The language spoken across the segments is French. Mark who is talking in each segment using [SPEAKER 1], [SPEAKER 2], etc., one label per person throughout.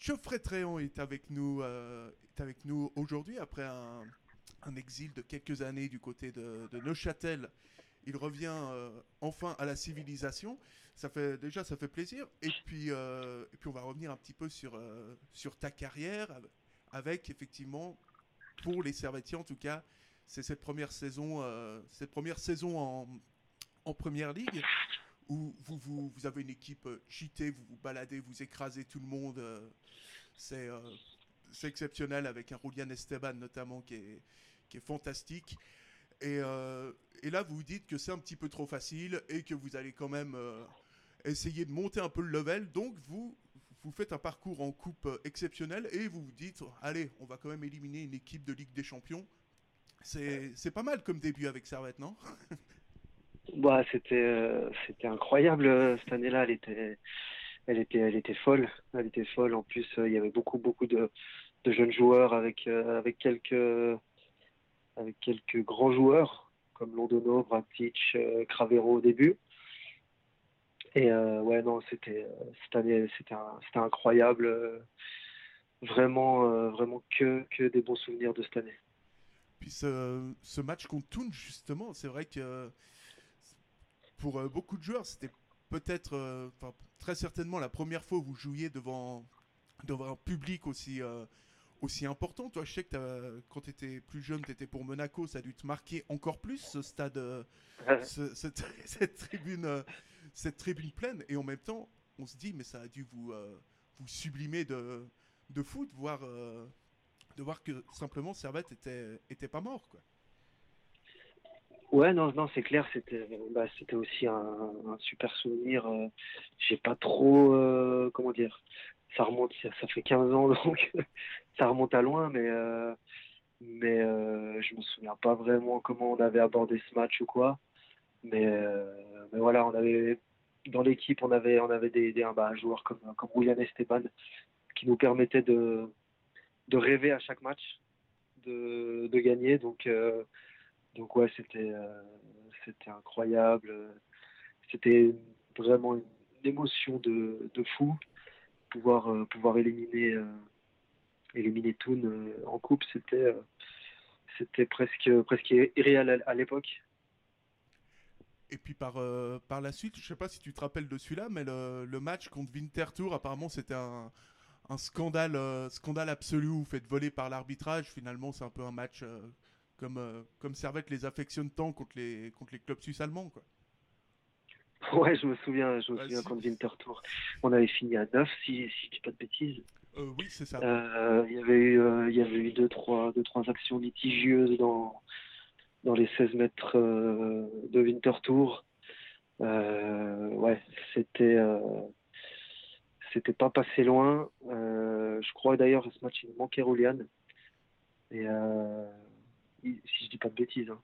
[SPEAKER 1] Geoffrey Tréant est avec nous, euh, est avec nous aujourd'hui après un, exil de quelques années du côté de, Neuchâtel. Il revient euh, enfin à la civilisation. Ça fait déjà ça fait plaisir. Et puis euh, et puis on va revenir un petit peu sur ta carrière avec, effectivement pour les Servetiers en tout cas c'est cette première saison cette première saison en en première ligue où vous, vous, vous avez une équipe euh, cheatée, vous vous baladez, vous écrasez tout le monde. euh, c'est euh, c'est exceptionnel avec un Julian Esteban notamment qui est, qui est fantastique. Et, euh, et là, vous vous dites que c'est un petit peu trop facile et que vous allez quand même euh, essayer de monter un peu le level. Donc, vous, vous faites un parcours en coupe exceptionnel et vous vous dites, allez, on va quand même éliminer une équipe de Ligue des Champions. C'est c'est pas mal comme début avec Servette, non?
[SPEAKER 2] Bah, c'était euh, c'était incroyable euh, cette année-là. Elle était elle était elle était folle. Elle était folle. En plus, euh, il y avait beaucoup beaucoup de de jeunes joueurs avec avec quelques avec quelques grands joueurs comme Londono, Vratic, Cravero au début. Et ouais non, c'était cette année c'était incroyable. Vraiment que que des bons souvenirs de cette année.
[SPEAKER 1] Puis ce, ce match contre Thun, justement, c'est vrai que pour euh, beaucoup de joueurs, c'était peut-être, euh, enfin, très certainement la première fois où vous jouiez devant, devant un public aussi, euh, aussi important. Toi, je sais que quand tu étais plus jeune, tu étais pour Monaco, ça a dû te marquer encore plus ce stade, ce- cette, cette tribune, cette tribune pleine. Et en même temps, on se dit, mais ça a dû vous, vous sublimer de, de foot, voir, de voir que simplement Servette était, était pas mort. Quoi.
[SPEAKER 2] Ouais, non, non, c'est clair, c'était, bah, c'était aussi un, un super souvenir. euh, J'ai pas trop, euh, comment dire, ça remonte, ça, fait 15 ans, donc ça remonte à loin, mais, euh, mais euh, je me souviens pas vraiment comment on avait abordé ce match ou quoi. Mais, euh, mais voilà, on avait, dans l'équipe, on avait, on avait des, des bah, un joueur comme, comme Julian Esteban qui nous permettait de, de rêver à chaque match, de, de gagner. Donc, euh, donc ouais, c'était euh, c'était incroyable. C'était vraiment une émotion de, de fou pouvoir euh, pouvoir éliminer euh, éliminer Toon en coupe, c'était c'était presque presque irréel à, l'époque.
[SPEAKER 1] Et puis par, par la suite, je sais pas si tu te rappelles de celui-là, mais le, le match contre Winterthur, apparemment c'était un, scandale, scandale absolu vous faites voler par l'arbitrage. Finalement, c'est un peu un match comme, euh, comme Servette les affectionne tant contre les, contre les clubs suisses allemands. Quoi.
[SPEAKER 2] Ouais, je me souviens, je me souviens contre Winterthur. On avait fini à 9 si si je dis pas de bêtises.
[SPEAKER 1] Euh, oui, c'est ça.
[SPEAKER 2] Euh, il y avait eu, il y avait eu deux, trois, deux, trois actions litigieuses dans, dans les 16 mètres de Winterthur. Euh, ouais, c'était, c'était pas passé loin. Je crois d'ailleurs à ce match il manquait Rolian. Et euh, si je dis pas de bêtises. hein.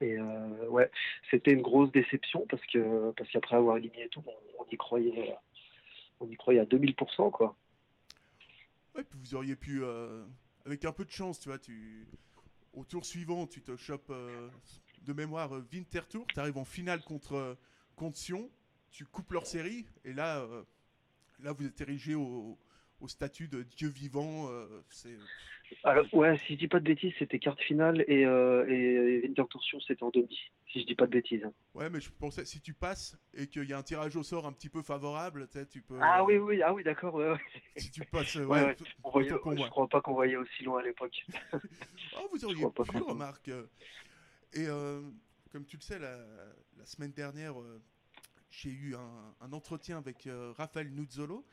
[SPEAKER 2] Et euh, ouais, c'était une grosse déception parce que parce qu'après avoir éliminé tout, on, y croyait, on y croyait à 2000% quoi.
[SPEAKER 1] Ouais, puis vous auriez pu, euh, avec un peu de chance, tu vois, tu, au tour suivant, tu te chopes euh, de mémoire euh, Winterthur, tu arrives en finale contre, contre Sion, tu coupes leur série, et là, là vous êtes érigé au, au statut de dieu vivant. euh,
[SPEAKER 2] Alors, ouais, si je dis pas de bêtises, c'était quart finale et, euh, et c'était en demi, si je dis pas de bêtises. hein.
[SPEAKER 1] Ouais, mais je pensais, si tu passes et qu'il y a un tirage au sort un petit peu favorable, tu peux.
[SPEAKER 2] Ah
[SPEAKER 1] euh,
[SPEAKER 2] oui, oui, ah oui, d'accord, ouais, ouais.
[SPEAKER 1] Si tu passes,
[SPEAKER 2] Ouais,
[SPEAKER 1] ouais,
[SPEAKER 2] On voyait, je crois pas qu'on voyait aussi loin à l'époque.
[SPEAKER 1] Oh, vous auriez pu, remarque. Et euh, comme tu le sais, la, la semaine dernière, euh, j'ai eu un, un entretien avec Raphaël Nuzzolo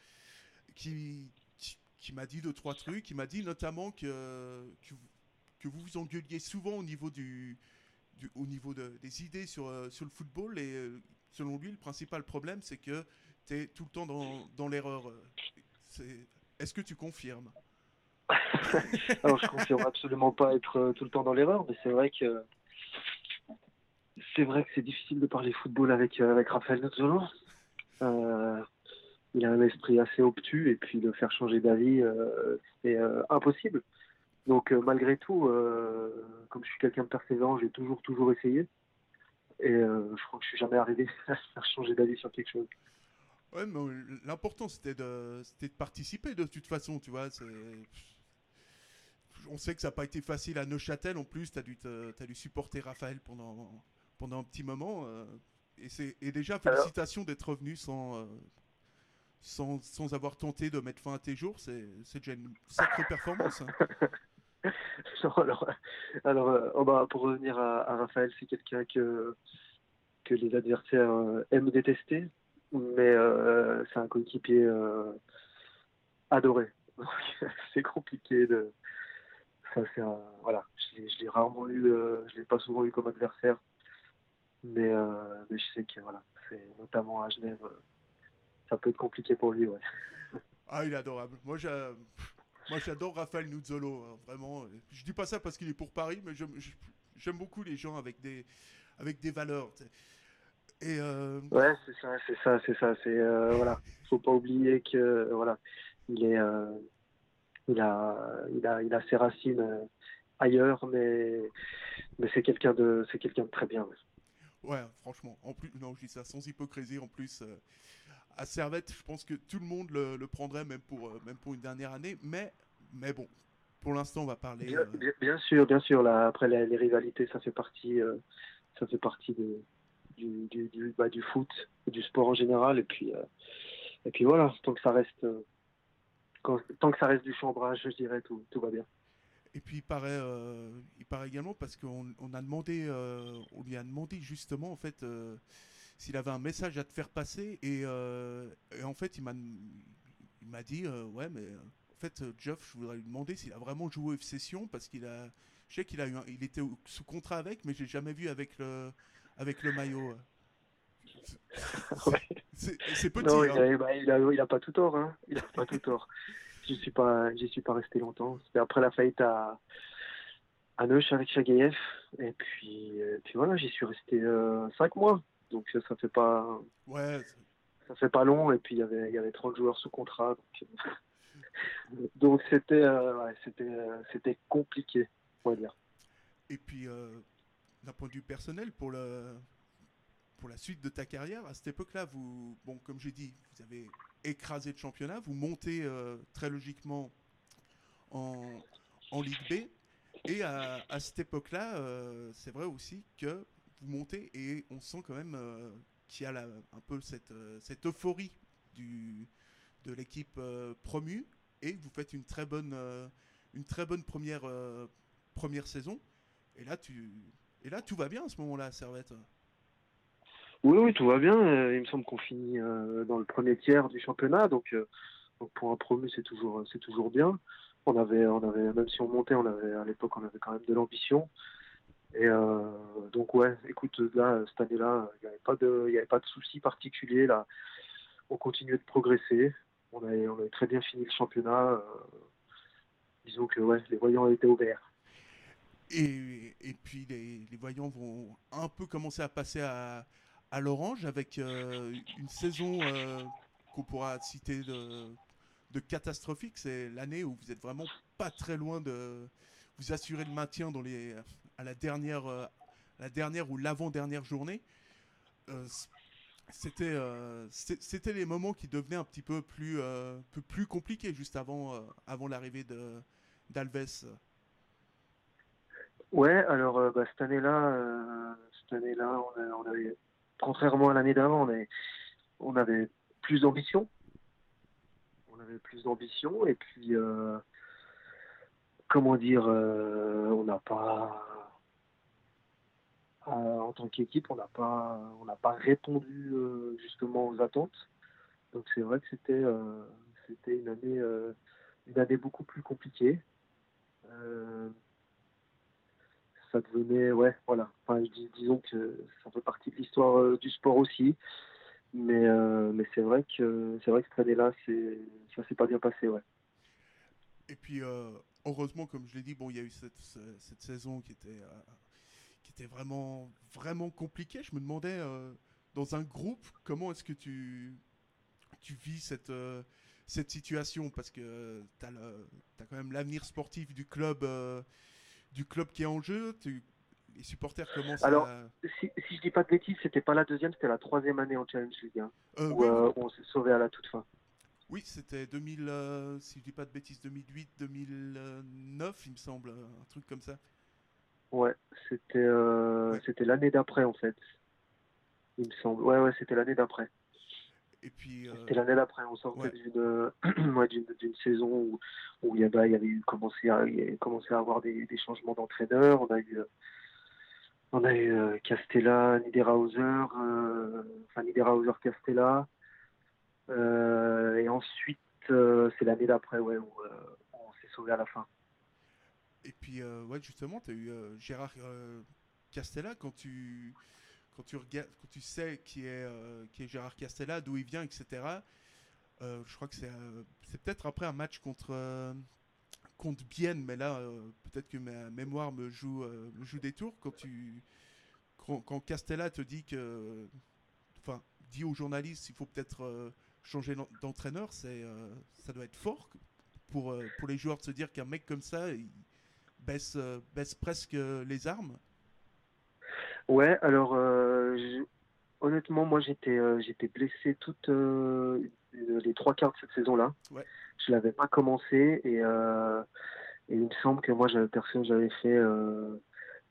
[SPEAKER 1] qui, m'a dit deux, trois trucs. Il m'a dit notamment que, que, vous, vous engueuliez souvent au niveau, du, au niveau de- des idées sur, euh, sur le football. Et euh, selon lui, le principal problème, c'est que tu es tout le temps dans, dans l'erreur. Est-ce que tu confirmes?
[SPEAKER 2] Alors, je confirme absolument pas être euh, tout le temps dans l'erreur, mais c'est vrai que c'est vrai que c'est difficile de parler football avec avec Raphaël Nozzolo. Euh, il a un esprit assez obtus et puis de faire changer d'avis, euh, c'est euh, impossible. Donc euh, malgré tout, euh, comme je suis quelqu'un de persévérant, j'ai toujours toujours essayé. Et euh, je crois que je suis jamais arrivé à faire changer d'avis sur quelque chose.
[SPEAKER 1] Ouais, mais l'important c'était de, de participer de toute façon, tu vois. On sait que ça n'a pas été facile à Neuchâtel en plus, tu as, dû dû supporter Raphaël pendant, pendant un petit moment. Euh, et, et déjà, félicitations d'être revenu sans, euh, sans, sans, avoir tenté de mettre fin à tes jours. C'est déjà une sacrée performance. Hein.
[SPEAKER 2] alors, alors euh, oh bah, pour revenir à, Raphaël, c'est quelqu'un que, que les adversaires aiment détester, mais c'est un coéquipier adoré. c'est compliqué de. Ça, voilà, je l'ai rarement eu, je l'ai pas souvent eu comme adversaire. Mais, euh, mais je sais que voilà, c'est notamment à Genève, euh, ça peut être compliqué pour lui. Ouais.
[SPEAKER 1] Ah, il est adorable. Moi, j'adore Raphaël Nuzzolo, hein, vraiment. Je dis pas ça parce qu'il est pour Paris, mais j'aime beaucoup les gens avec des, avec des valeurs.
[SPEAKER 2] Et euh... Ouais, c'est ça, c'est ça, c'est ça. C'est euh, voilà, faut pas oublier que voilà, il est, il a, il a, il a ses racines ailleurs, mais mais c'est quelqu'un de, c'est quelqu'un de très bien.
[SPEAKER 1] Ouais, franchement. En plus, non, je dis ça sans hypocrisie. En plus, euh, à Servette, je pense que tout le monde le, prendrait, même pour, euh, même pour une dernière année. Mais, mais bon, pour l'instant, on va parler.
[SPEAKER 2] Bien, euh, sûr, bien sûr. Là, après, les, rivalités, ça fait partie, ça fait partie de, du, du, du, bah, du, foot, du sport en général. Et puis, et puis voilà, tant que ça reste, tant que ça reste du chambrage, je dirais, tout, tout va bien.
[SPEAKER 1] Et puis il paraît, euh, il paraît également parce qu'on on a demandé, euh, on lui a demandé justement en fait euh, s'il avait un message à te faire passer et, en fait il m'a, il m'a dit ouais mais en fait Jeff je voudrais lui demander s'il a vraiment joué au F-Session parce qu'il a, je sais qu'il a eu, il était sous contrat avec mais j'ai jamais vu avec le, avec le maillot.
[SPEAKER 2] C'est petit. Non, hein. bah, il, a, il, a, pas tout tort. Hein. Il a pas tout tort j'y suis pas, j'y suis pas resté longtemps. C'était après la faillite à, à Neuch avec Chagayev. Et puis, euh, puis voilà, j'y suis resté euh, 5 mois. Donc ça fait pas.
[SPEAKER 1] Ouais.
[SPEAKER 2] Ça fait pas long. Et puis il y avait, il y avait 30 joueurs sous contrat. Donc c'était, euh, ouais, c'était, euh, c'était compliqué, on va dire.
[SPEAKER 1] Et puis, d'un point de vue personnel, pour le, pour la suite de ta carrière, à cette époque-là, vous, bon, comme j'ai dit, vous avez écrasé le championnat, vous montez euh, très logiquement en, en, Ligue B. Et à, à cette époque-là, euh, c'est vrai aussi que vous montez et on sent quand même euh, qu'il y a un peu cette, cette euphorie de l'équipe promue et vous faites une très bonne, première, saison. Et là, tout va bien à ce moment-là, Servette.
[SPEAKER 2] Oui, oui, tout va bien. Euh, il me semble qu'on finit euh, dans le premier tiers du championnat, donc, euh, pour un promu, c'est toujours, bien. On avait, même si on montait, à l'époque, on avait quand même de l'ambition. Et donc ouais, écoute, là cette année-là, il n'y avait pas de, il avait soucis particuliers là. On continuait de progresser. On avait, très bien fini le championnat. disons que ouais, les voyants étaient ouverts.
[SPEAKER 1] Et, et puis les, voyants vont un peu commencer à passer à, l'Orange avec euh, une saison euh, qu'on pourra citer de, de catastrophique. C'est l'année où vous êtes vraiment pas très loin de vous assurer le maintien dans les, à la dernière, euh, la dernière ou l'avant-dernière journée. c'était c'était les moments qui devenaient un petit peu plus, plus compliqués juste avant, avant l'arrivée d'Alves.
[SPEAKER 2] Ouais, alors bah, cette année-là, cette avait contrairement à l'année d'avant, on, avait plus d'ambition. On avait plus d'ambition et puis, euh, comment dire, euh, on n'a pas, euh, en tant qu'équipe, on n'a pas, on n'a pas répondu justement aux attentes. Donc c'est vrai que c'était, c'était une année, une année beaucoup plus compliquée ça devenait, ouais, voilà. Disons que ça fait partie de l'histoire euh, du sport aussi. Mais, euh, mais c'est vrai que c'est vrai cette année-là, ça s'est pas bien passé, ouais.
[SPEAKER 1] Et puis, euh, heureusement, comme je l'ai dit, bon, il y a eu cette, cette saison qui était, qui était vraiment, vraiment compliquée. Je me demandais, dans un groupe, comment est-ce que tu, tu vis cette, cette situation? Parce que tu as, as, quand même l'avenir sportif du club du club qui est en jeu. les supporters commencent
[SPEAKER 2] Alors,
[SPEAKER 1] à...
[SPEAKER 2] si, si je dis pas de bêtises, c'était pas la deuxième, c'était la troisième année en Challenge League, hein,
[SPEAKER 1] Euh,
[SPEAKER 2] où,
[SPEAKER 1] oui,
[SPEAKER 2] euh, on s'est sauvé à la toute fin.
[SPEAKER 1] oui, c'était 2000, euh, si je dis pas de bêtises, 2008-2009, il me semble, un truc comme ça.
[SPEAKER 2] Ouais, c'était euh, c'était l'année d'après en fait. Il me semble. Ouais, ouais, c'était l'année d'après.
[SPEAKER 1] Et puis, euh,
[SPEAKER 2] C'était l'année d'après. On sortait
[SPEAKER 1] ouais.
[SPEAKER 2] d'une ouais, d'une d'une saison où, où il y avait, il y avait eu commencé à, il y avait commencé à avoir des, des changements d'entraîneur. On a eu, euh, on a eu euh, Castella, Niederhauser, euh, enfin Niederhauser, Castella. Euh, et ensuite, euh, c'est l'année d'après, ouais, où euh, on s'est sauvé à la fin.
[SPEAKER 1] Et puis euh, ouais, justement, tu as eu euh, Gérard euh, Castella quand tu, quand, tu regardes, quand tu sais qui est, qui est Gérard Castella, d'où il vient, etc. je crois que c'est euh, peut-être après un match contre, contre Bienne, mais là, peut-être que ma mémoire me joue, joue des tours. Quand, tu, quand, Castella te dit que. Enfin, dit aux journalistes il faut peut-être changer d'en- d'entraîneur, c'est ça doit être fort pour, pour les joueurs de se dire qu'un mec comme ça, baisse, euh, baisse presque euh, les armes?
[SPEAKER 2] Ouais, alors euh, je- honnêtement, moi j'étais j'étais blessé toutes les trois quarts de cette saison-là.
[SPEAKER 1] Ouais.
[SPEAKER 2] Je l'avais pas commencé et, et il me semble que moi j'avais j'avais fait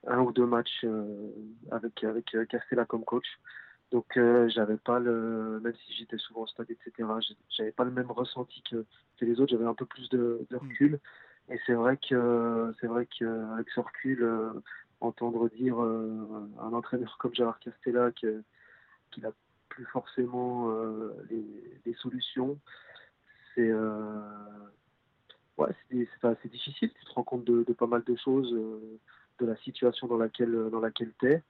[SPEAKER 2] un ou deux matchs euh, avec avec Castella comme coach. Donc euh, j'avais pas le même si j'étais souvent au stade etc. J'avais pas le même ressenti que, que les autres. J'avais un peu plus de, de recul. Et c'est vrai que c'est vrai qu'avec ce recul, euh, entendre dire euh, un entraîneur comme Gérard Castella que- qu'il n'a plus forcément euh, les, solutions, c'est ouais, c'est difficile. Tu te rends compte de, pas mal de choses, de la situation dans laquelle dans laquelle t'es.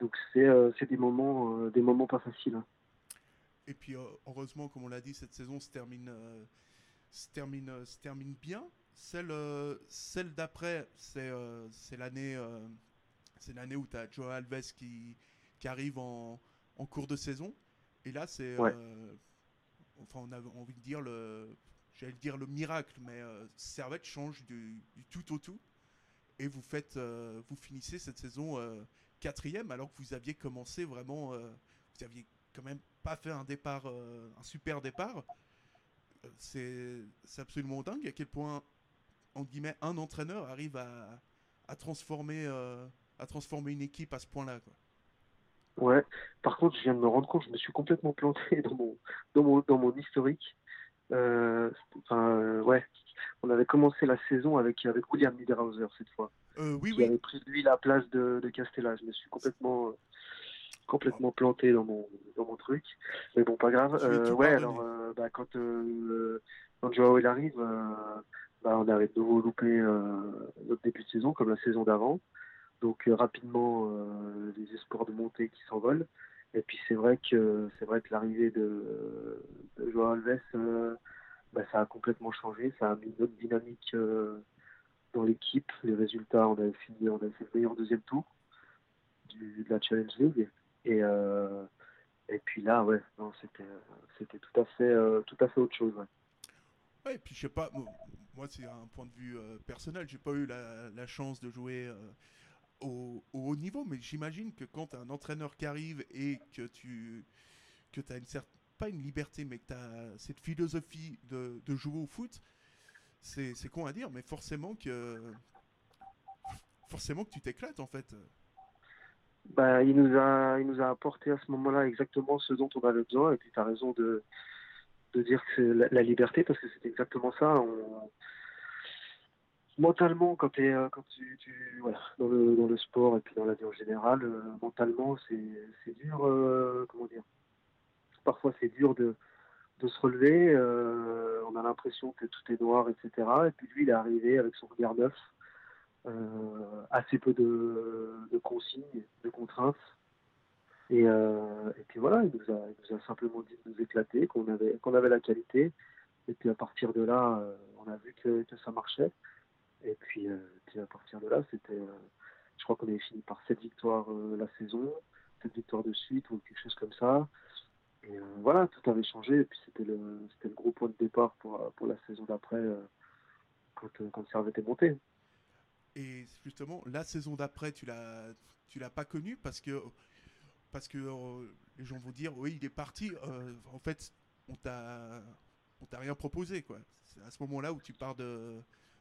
[SPEAKER 2] Donc c'est des moments des moments pas faciles. hein.
[SPEAKER 1] Et puis, heureusement, comme on l'a dit, cette saison se termine, se termine, se termine bien. Celle, euh, celle d'après, c'est euh, l'année euh, c'est l'année où tu as Joe Alves qui, qui arrive en, en cours de saison. Et là, c'est.
[SPEAKER 2] Ouais.
[SPEAKER 1] euh, enfin, on a envie de dire le. J'allais dire le miracle, mais euh, Servette change du, du tout au tout. Et vous faites, euh, vous finissez cette saison quatrième, alors que vous aviez commencé vraiment. vous aviez quand même pas fait un départ, un super départ. C'est c'est absolument dingue à quel point, en guillemets, un entraîneur arrive à, à transformer, euh, à transformer une équipe à ce point-là. quoi.
[SPEAKER 2] Ouais. Par contre, je viens de me rendre compte, je me suis complètement planté dans mon dans mon dans mon historique. Euh, euh, ouais. On avait commencé la saison avec avec William Niederhauser cette fois.
[SPEAKER 1] Euh, oui,
[SPEAKER 2] qui
[SPEAKER 1] oui.
[SPEAKER 2] avait pris lui la place de, de Castella. Je me suis complètement complètement planté dans mon dans mon truc. Mais bon, pas grave. Ouais, alors bah, quand quand Joao il arrive, bah, on avait de nouveau loupé euh, notre début de saison comme la saison d'avant. Donc euh, rapidement euh, les espoirs de montée qui s'envolent. Et puis c'est vrai que c'est vrai que l'arrivée de, Joao Alves, bah, ça a complètement changé. Ça a mis une autre dynamique dans l'équipe. Les résultats, on avait fini, on avait fait le meilleur deuxième tour de la Challenge League. Et, et puis là, ouais, c'était, c'était tout à fait, tout à fait autre chose. ouais.
[SPEAKER 1] Et puis je sais pas, moi c'est un point de vue euh, personnel, j'ai pas eu la, chance de jouer euh, au, au haut niveau, mais j'imagine que quand un entraîneur qui arrive et que tu que as une certaine, pas une liberté, mais que tu as cette philosophie de, de jouer au foot, c'est c'est con à dire, mais forcément que forcément que tu t'éclates en fait.
[SPEAKER 2] Bah, il nous a, il nous a apporté à ce moment-là exactement ce dont on avait besoin. Et puis, tu as raison de, de dire que c'est la, la liberté, parce que c'est exactement ça. Mentalement, quand, euh, quand tu, tu dans, le, dans le sport et puis dans la vie en général, euh, mentalement, c'est, dur. euh, comment dire Parfois, c'est dur de, de se relever. on a l'impression que tout est noir, etc. Et puis, lui, il est arrivé avec son regard neuf. assez peu de, de consignes, de contraintes. Et, euh, et puis voilà, il nous, a, simplement dit de nous éclater, qu'on avait, qu'on avait la qualité. Et puis à partir de là, euh, on a vu que, ça marchait. Et puis, euh, puis à partir de là, c'était, je crois qu'on avait fini par 7 victoires la saison, 7 victoires de suite ou quelque chose comme ça. Et voilà, tout avait changé. Et puis c'était le, c'était le gros point de départ pour, pour la saison d'après, quand, quand Servette est monté.
[SPEAKER 1] Et justement, la saison d'après, tu l'as, tu l'as pas connu parce que, parce que les gens vont dire, oui, il est parti. en fait, on t'a, on t'a rien proposé, quoi. C'est à ce moment-là où tu pars de,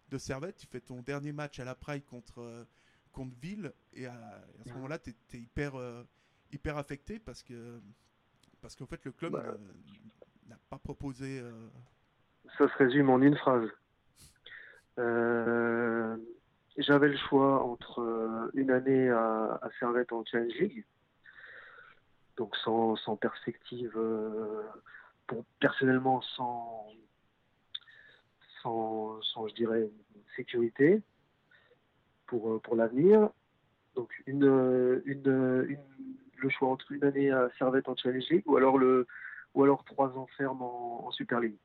[SPEAKER 1] de Servette, tu fais ton dernier match à la Praille contre, contre Ville, et à, ce moment-là, tu es, hyper, hyper affecté parce que, parce qu'en fait, le club bah. n'a pas proposé.
[SPEAKER 2] Ça se résume en une phrase. Euh, j'avais le choix entre euh, une année à, Servette en Challenge League, donc sans, perspective, euh, personnellement sans, sans, je dirais, sécurité pour, pour l'avenir. Donc une, une, le choix entre une année à Servette en Challenge League ou alors, le, ou alors trois ans ferme en Super League.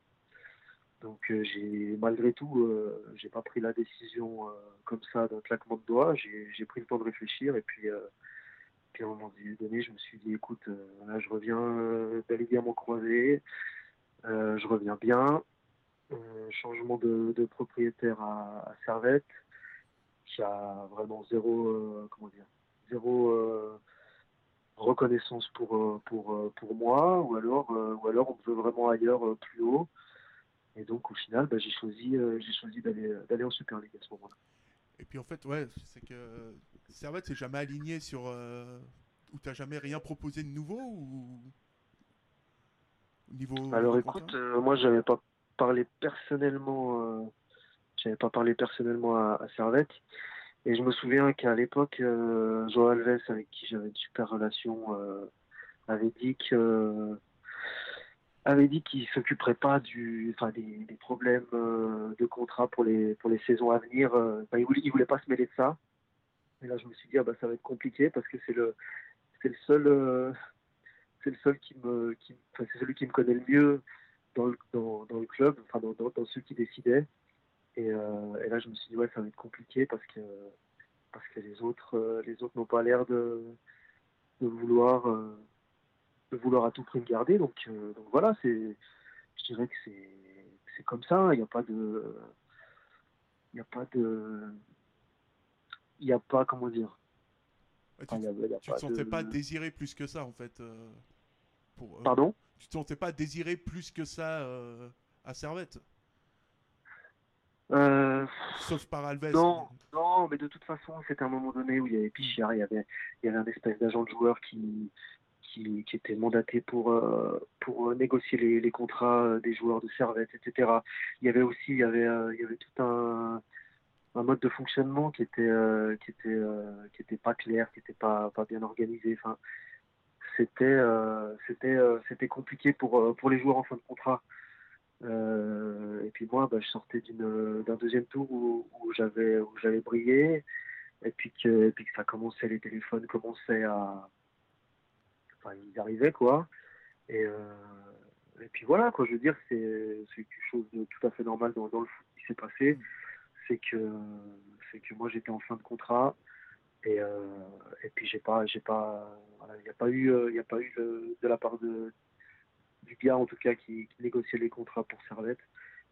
[SPEAKER 2] Donc euh, j'ai malgré tout, euh, j'ai pas pris la décision euh, comme ça d'un claquement de doigts. J'ai pris le temps de réfléchir et puis, puis à un moment donné, je me suis dit écoute, là je reviens bel et croisé, je reviens bien. changement de, propriétaire à, Servette, qui a vraiment zéro, comment dire, zéro reconnaissance pour, pour, pour moi, ou alors, ou alors on veut vraiment ailleurs plus haut. Et donc au final, bah, j'ai choisi, euh, j'ai choisi d'aller, euh, d'aller en Super League à ce moment-là.
[SPEAKER 1] Et puis en fait, ouais, c'est que Servette s'est jamais aligné sur. Euh, ou t'as jamais rien proposé de nouveau ou.
[SPEAKER 2] Niveau Alors écoute, moi j'avais pas parlé personnellement. j'avais pas parlé personnellement à, Servette. Et je me souviens qu'à l'époque, Joao Alves, avec qui j'avais une super relation, avait dit que avait dit qu'il s'occuperait pas du, enfin des, des problèmes euh, de contrat pour les pour les saisons à venir. Euh, il voulait, il voulait pas se mêler de ça. Et là, je me suis dit ah bah ça va être compliqué parce que c'est le c'est le seul euh, c'est le seul qui me qui, enfin, c'est celui qui me connaît le mieux dans le dans, le club, enfin dans, dans, ceux qui décidaient. Et, et, là, je me suis dit ouais ça va être compliqué parce que parce que les autres les autres n'ont pas l'air de de vouloir vouloir à tout prix me garder. Donc, euh, donc voilà, c'est, je dirais que c'est, c'est comme ça. Il n'y a pas de, il n'y a pas de, il n'y a pas comment dire.
[SPEAKER 1] tu, ne te sentais pas désiré plus que ça en fait. Euh,
[SPEAKER 2] pour, euh, Pardon?
[SPEAKER 1] Tu te sentais pas désiré plus que ça à Servette? Sauf par Alves.
[SPEAKER 2] Non, non, mais de toute façon, c'était un moment donné où il y avait Pichard, il y avait, il y avait un espèce d'agent de joueur qui, qui, était mandaté pour, euh, pour négocier les, contrats euh, des joueurs de Servette, etc. Il y avait aussi il y avait, euh, il y avait tout un, un mode de fonctionnement qui était, qui était, qui était pas clair, qui était pas, pas bien organisé. Enfin, c'était, c'était, c'était compliqué pour, pour les joueurs en fin de contrat. et puis moi, bah, je sortais d'un deuxième tour où, où j'avais brillé, et puis que, et puis que ça commençait, les téléphones commençaient à, ils arrivaient, quoi. Et, euh, et puis voilà, quoi, je veux dire, c'est quelque chose de tout à fait normal dans, le foot qui s'est passé. C'est que, que moi, j'étais en fin de contrat. Et, euh, et puis j'ai pas j'ai pas il n'y a pas eu il y a pas eu de, la part de du gars en tout cas qui, négociait les contrats pour Servette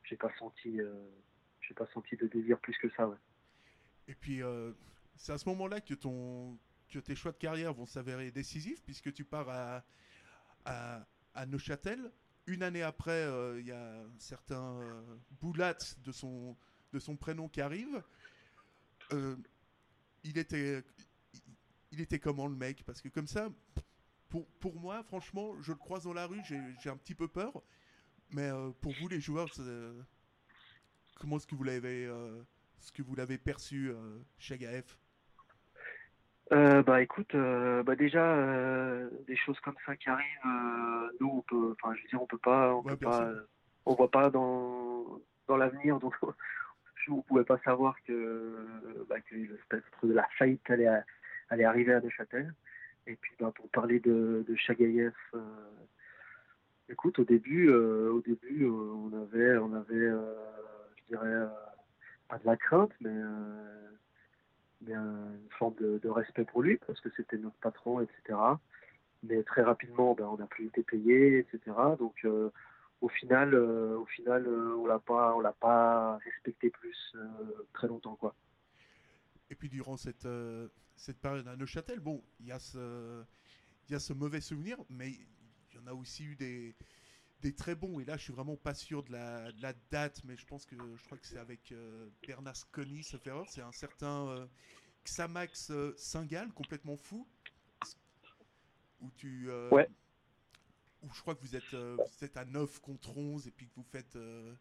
[SPEAKER 2] j'ai pas senti euh, j'ai pas senti de désir plus que ça
[SPEAKER 1] et puis c'est à ce moment là que ton que tes choix de carrière vont s'avérer décisifs puisque tu pars à, Neuchâtel. Une année après, euh, il y a un certain euh, Boulat de son, de son prénom qui arrive. Euh, il, était, il était comment le mec? Parce que comme ça, pour, pour moi, franchement, je le croise dans la rue, j'ai un petit peu peur. Mais pour vous, les joueurs, comment est-ce que vous l'avez l'avez perçu chez GAF
[SPEAKER 2] euh, bah écoute, euh, bah déjà euh, des choses comme ça qui arrivent, nous on peut, enfin je veux dire on peut pas, on peut pas, on voit pas dans dans l'avenir donc on pouvait pas savoir que bah, que le spectre de la faillite allait allait arriver à Neuchâtel. Et puis bah, pour parler de de Chagaïev, écoute au début au début on avait on avait je dirais pas de la crainte mais une forme de, respect pour lui parce que c'était notre patron, etc. Mais très rapidement, ben, on n'a plus été payé, etc. Donc euh, au final, euh, au final, euh, on l'a pas, on l'a pas respecté plus très longtemps, quoi.
[SPEAKER 1] Et puis durant cette, cette période à Neuchâtel, bon, il y, a ce, il y a ce mauvais souvenir, mais il y en a aussi eu des, des très bons. Et là, je suis vraiment pas sûr de la, de la date, mais je pense que je crois que c'est avec euh, Bernard Sconi, ce erreur. C'est un certain euh, Xamax euh, Singal, complètement fou. Où tu. euh,
[SPEAKER 2] Ouais.
[SPEAKER 1] Où je crois que vous êtes, euh, vous êtes à 9 contre 11 et puis que vous faites, euh,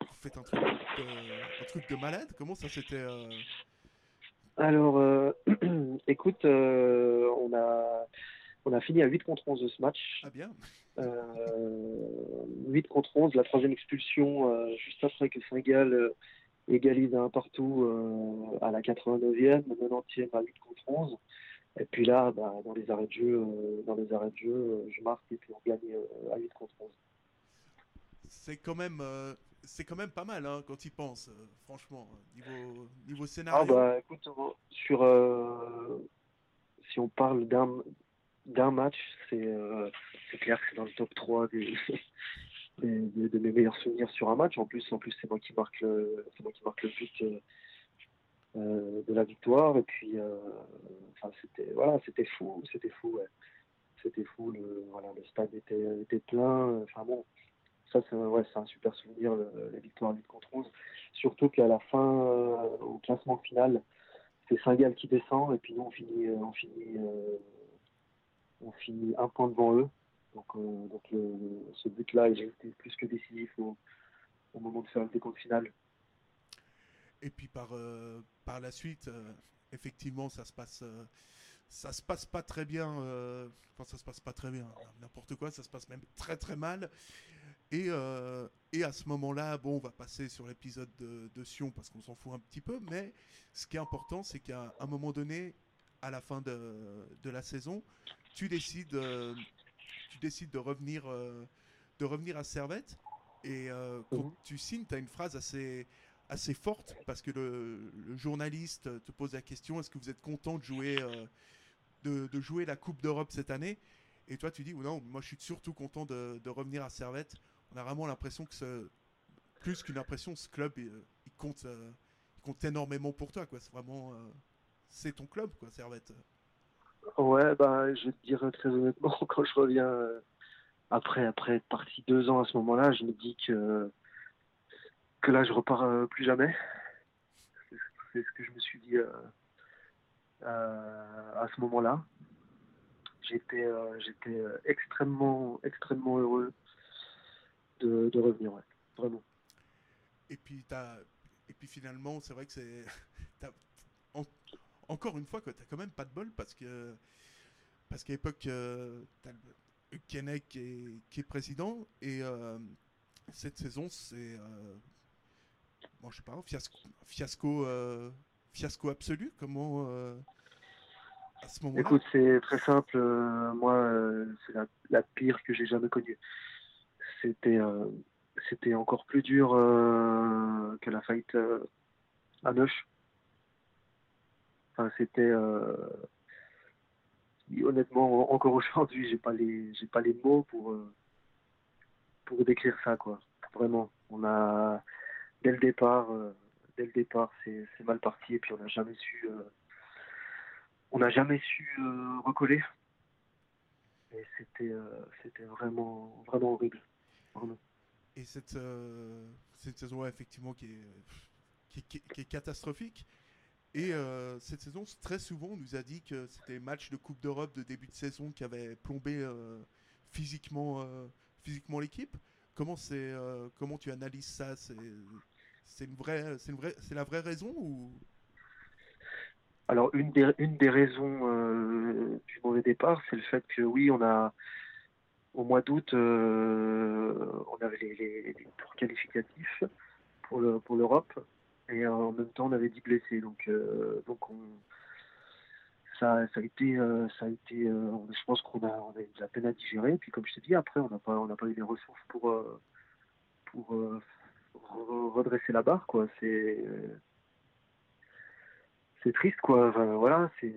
[SPEAKER 1] vous faites un, truc de, un truc de malade. Comment ça s'était. euh,
[SPEAKER 2] Alors, écoute, on, a, on a fini à 8 contre 11 de ce match.
[SPEAKER 1] Ah bien
[SPEAKER 2] 8 contre 11, la troisième expulsion euh, juste après que Saint-Gall euh, égalise un partout euh, à la 89e, le 90e à 8 contre 11. Et puis là, bah, dans les arrêts de jeu, euh, dans les arrêts de jeu, euh, je marque et puis on gagne euh, à 8 contre 11.
[SPEAKER 1] C'est quand même, euh, c'est quand même pas mal hein, quand il pense, franchement, niveau, niveau
[SPEAKER 2] Ah
[SPEAKER 1] scénario.
[SPEAKER 2] bah écoute, euh, sur euh, si on parle d'un d'un match, c'est euh, c'est clair que c'est dans le top 3 des, de mes meilleurs souvenirs sur un match. En plus, en plus c'est moi qui marque le moi qui marque le but euh, euh, de la victoire. Et puis enfin c'était voilà, fou, c'était fou. C'était fou. Le voilà, le stade était, était plein. Enfin bon. Ça, c'est ouais, un super souvenir, le- la victoire 8 contre 11. Surtout qu'à la fin, au classement final, c'est Saint-Gall qui descend et puis nous, on finit, on finit, on finit un point devant eux. Donc, euh, donc ce but-là, il a été plus que décisif au, moment de faire le décompte final.
[SPEAKER 1] Et puis par, euh, par la suite, euh, effectivement, ça se passe, ça se passe pas très bien. Enfin, ça se passe pas très bien. N'importe quoi, ça se passe même très très mal. Et, et à ce moment-là, bon, on va passer sur l'épisode de, de Sion parce qu'on s'en fout un petit peu. Mais ce qui est important, c'est qu'à un moment donné, à la fin de, de la saison, tu décides, euh, tu décides de revenir, euh, de revenir à Servette. Et euh, quand
[SPEAKER 2] Mhm.
[SPEAKER 1] tu signes, tu as une phrase assez, assez forte parce que le, le journaliste te pose la question est-ce que vous êtes content de jouer, de, de jouer la Coupe d'Europe cette année? Et toi, tu dis non, moi je suis surtout content de, de revenir à Servette. On a vraiment l'impression que ce, plus qu'une impression, ce club il, il compte, il compte énormément pour toi. C'est vraiment c'est ton club, quoi, Servette.
[SPEAKER 2] Ouais, bah, je vais te dire très honnêtement, quand je reviens euh, après, après être parti deux ans à ce moment-là, je me dis que, que là, je repars euh, plus jamais. C'est ce que je me suis dit euh, à ce moment-là. J'étais j'étais extrêmement, extrêmement heureux de, revenir, ouais, vraiment.
[SPEAKER 1] Et puis, t'as... Et puis finalement, c'est vrai que c'est. t'as- en- Encore une fois, tu n'as quand même pas de bol parce que. Parce qu'à l'époque, euh, t'as le Kennec qui est, qui président et euh, cette saison, c'est. euh, bon, je sais pas, un fiasco, fiasco, euh, fiasco absolu. Comment. euh,
[SPEAKER 2] Écoute, c'est très simple. euh, moi, euh, c'est la, pire que j'ai jamais connue. C'était, euh, c'était encore plus dur euh, que la faillite euh, à Neuch. Enfin, c'était euh, honnêtement encore aujourd'hui, j'ai pas les, j'ai pas les mots pour euh, pour décrire ça, quoi. Vraiment, on a dès le départ, euh, dès le départ, c'est, mal parti et puis on n'a jamais su. on n'a jamais su recoller. Et c'était c'était vraiment vraiment horrible. Vraiment.
[SPEAKER 1] Et cette, cette saison, effectivement, qui est- qui est catastrophique. Et euh, cette saison, très souvent, on nous a dit que c'était les matchs de Coupe d'Europe de début de saison qui avaient plombé euh, physiquement, euh, physiquement l'équipe. Comment, c'est, comment tu analyses ça? C'est, une vraie, c'est, la vraie raison ou...
[SPEAKER 2] Alors une des une des raisons du mauvais départ, c'est le fait que oui, on a au mois d'août, on avait les tours qualificatifs pour le pour l'Europe et en même temps on avait 10 blessés, donc euh, donc on ça, ça a été, euh, ça a été, euh, je pense qu'on a, on a eu de la peine à digérer. Puis comme je te dis, après, on n'a pas, on n'a pas eu les ressources pour, pour re- redresser la barre, quoi. C'est, c'est triste, quoi. Voilà, c'est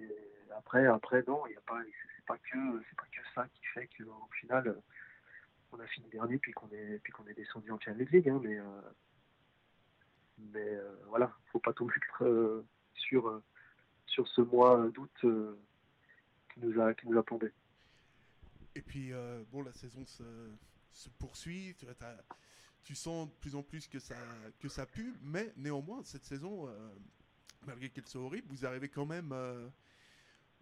[SPEAKER 2] après, après, non, il y a pas, c'est pas que, c'est pas que ça qui fait qu'au final, on a fini dernier puis qu'on est, puis qu'on est descendu en Champions League, hein, mais, mais euh, voilà, faut pas tout mettre euh, sur, euh, sur ce mois d'août qui nous a qui a.
[SPEAKER 1] Et puis bon, la saison se, poursuit. Tu, sens de plus en plus que ça que ça pue, mais néanmoins cette saison, malgré qu'elle soit horrible, vous arrivez quand même